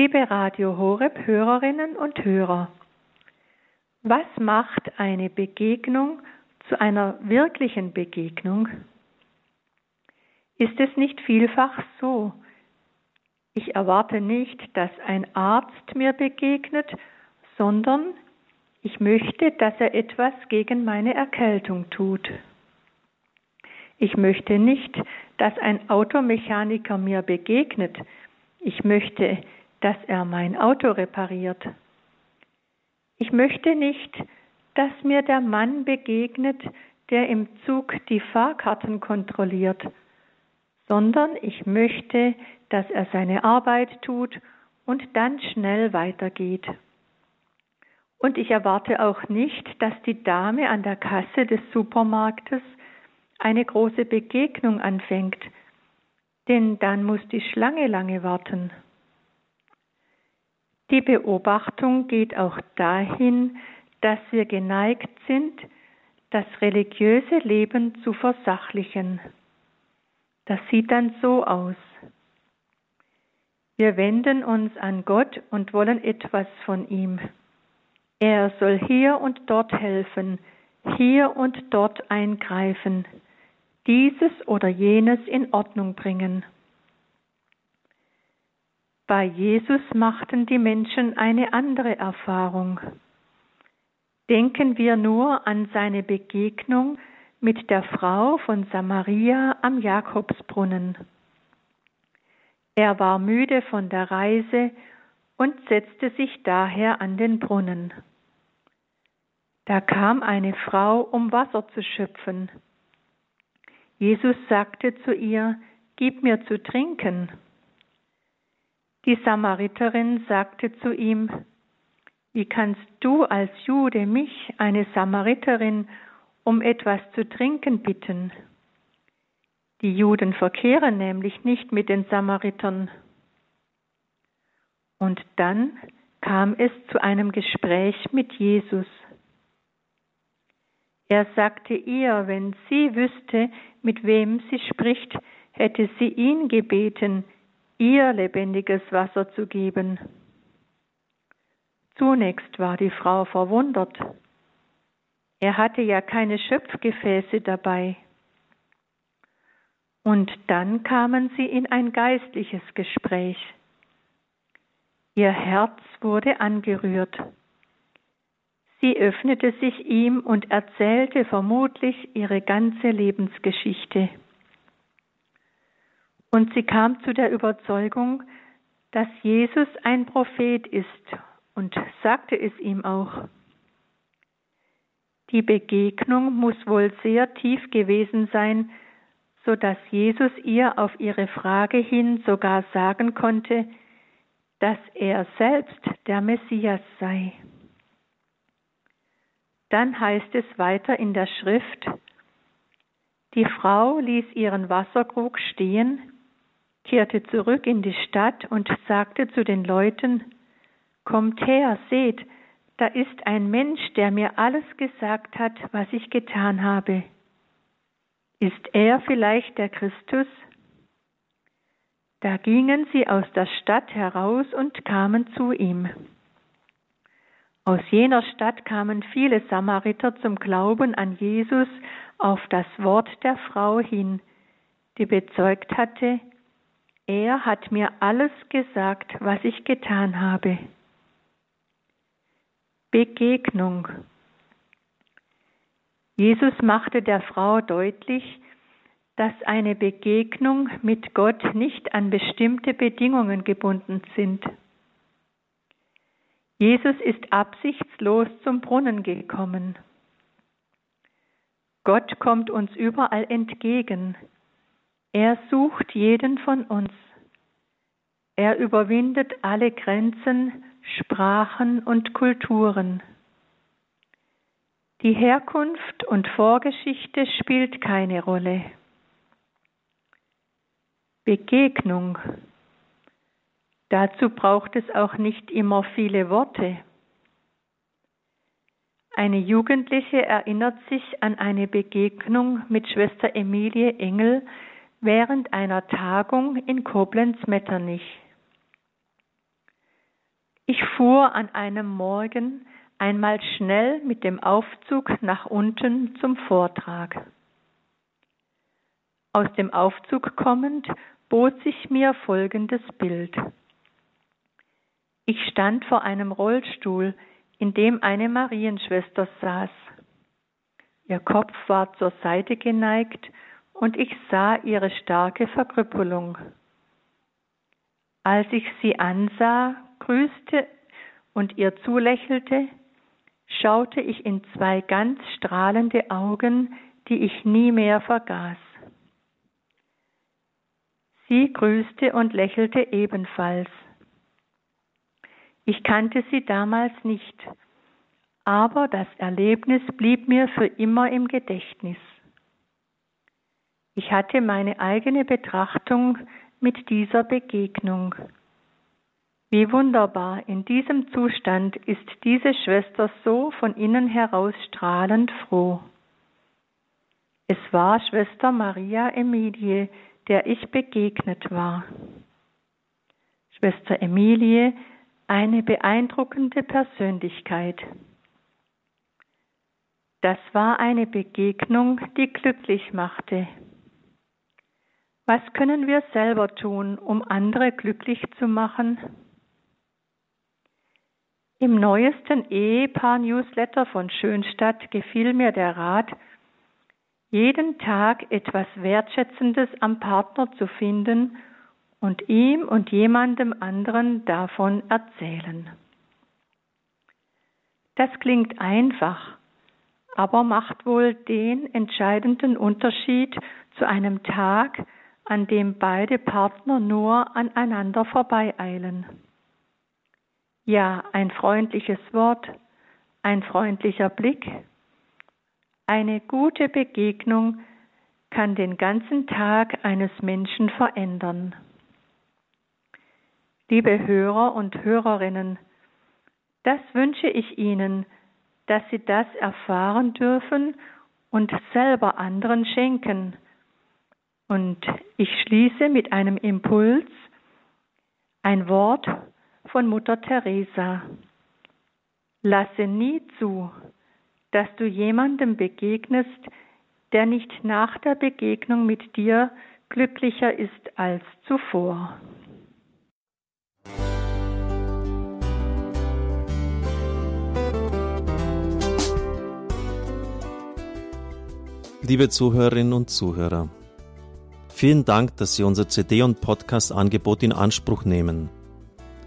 Liebe Radio Horeb Hörerinnen und Hörer, was macht eine Begegnung zu einer wirklichen Begegnung? Ist es nicht vielfach so? Ich erwarte nicht, dass ein Arzt mir begegnet, sondern ich möchte, dass er etwas gegen meine Erkältung tut. Ich möchte nicht, dass ein Automechaniker mir begegnet. Ich möchte, dass er mein Auto repariert. Ich möchte nicht, dass mir der Mann begegnet, der im Zug die Fahrkarten kontrolliert, sondern ich möchte, dass er seine Arbeit tut und dann schnell weitergeht. Und ich erwarte auch nicht, dass die Dame an der Kasse des Supermarktes eine große Begegnung anfängt, denn dann muss die Schlange lange warten. Die Beobachtung geht auch dahin, dass wir geneigt sind, das religiöse Leben zu versachlichen. Das sieht dann so aus. Wir wenden uns an Gott und wollen etwas von ihm. Er soll hier und dort helfen, hier und dort eingreifen, dieses oder jenes in Ordnung bringen. Bei Jesus machten die Menschen eine andere Erfahrung. Denken wir nur an seine Begegnung mit der Frau von Samaria am Jakobsbrunnen. Er war müde von der Reise und setzte sich daher an den Brunnen. Da kam eine Frau, um Wasser zu schöpfen. Jesus sagte zu ihr, Gib mir zu trinken. Die Samariterin sagte zu ihm, Wie kannst du als Jude mich, eine Samariterin, um etwas zu trinken bitten? Die Juden verkehren nämlich nicht mit den Samaritern. Und dann kam es zu einem Gespräch mit Jesus. Er sagte ihr, wenn sie wüsste, mit wem sie spricht, hätte sie ihn gebeten, ihr lebendiges Wasser zu geben. Zunächst war die Frau verwundert. Er hatte ja keine Schöpfgefäße dabei. Und dann kamen sie in ein geistliches Gespräch. Ihr Herz wurde angerührt. Sie öffnete sich ihm und erzählte vermutlich ihre ganze Lebensgeschichte. Und sie kam zu der Überzeugung, dass Jesus ein Prophet ist und sagte es ihm auch. Die Begegnung muss wohl sehr tief gewesen sein, so dass Jesus ihr auf ihre Frage hin sogar sagen konnte, dass er selbst der Messias sei. Dann heißt es weiter in der Schrift, die Frau ließ ihren Wasserkrug stehen, kehrte zurück in die Stadt und sagte zu den Leuten, Kommt her, seht, da ist ein Mensch, der mir alles gesagt hat, was ich getan habe. Ist er vielleicht der Christus? Da gingen sie aus der Stadt heraus und kamen zu ihm. Aus jener Stadt kamen viele Samariter zum Glauben an Jesus auf das Wort der Frau hin, die bezeugt hatte, er hat mir alles gesagt, was ich getan habe. Begegnung. Jesus machte der Frau deutlich, dass eine Begegnung mit Gott nicht an bestimmte Bedingungen gebunden sind. Jesus ist absichtslos zum Brunnen gekommen. Gott kommt uns überall entgegen, er sucht jeden von uns. Er überwindet alle Grenzen, Sprachen und Kulturen. Die Herkunft und Vorgeschichte spielt keine Rolle. Begegnung. Dazu braucht es auch nicht immer viele Worte. Eine Jugendliche erinnert sich an eine Begegnung mit Schwester Emilie Engel während einer Tagung in Koblenz-Metternich. Ich fuhr an einem Morgen einmal schnell mit dem Aufzug nach unten zum Vortrag. Aus dem Aufzug kommend bot sich mir folgendes Bild. Ich stand vor einem Rollstuhl, in dem eine Marienschwester saß. Ihr Kopf war zur Seite geneigt und ich sah ihre starke Verkrüppelung. Als ich sie ansah, grüßte und ihr zulächelte, schaute ich in zwei ganz strahlende Augen, die ich nie mehr vergaß. Sie grüßte und lächelte ebenfalls. Ich kannte sie damals nicht, aber das Erlebnis blieb mir für immer im Gedächtnis. Ich hatte meine eigene Betrachtung mit dieser Begegnung. Wie wunderbar, in diesem Zustand ist diese Schwester so von innen heraus strahlend froh. Es war Schwester Maria Emilie, der ich begegnet war. Schwester Emilie, eine beeindruckende Persönlichkeit. Das war eine Begegnung, die glücklich machte. Was können wir selber tun, um andere glücklich zu machen? Im neuesten Ehepaar-Newsletter von Schönstadt gefiel mir der Rat, jeden Tag etwas Wertschätzendes am Partner zu finden und ihm und jemandem anderen davon erzählen. Das klingt einfach, aber macht wohl den entscheidenden Unterschied zu einem Tag, an dem beide Partner nur aneinander vorbeieilen. Ja, ein freundliches Wort, ein freundlicher Blick, eine gute Begegnung kann den ganzen Tag eines Menschen verändern. Liebe Hörer und Hörerinnen, das wünsche ich Ihnen, dass Sie das erfahren dürfen und selber anderen schenken. Und ich schließe mit einem Impuls, ein Wort von Mutter Teresa. Lasse nie zu, dass du jemandem begegnest, der nicht nach der Begegnung mit dir glücklicher ist als zuvor. Liebe Zuhörerinnen und Zuhörer, vielen Dank, dass Sie unser CD- und Podcast-Angebot in Anspruch nehmen.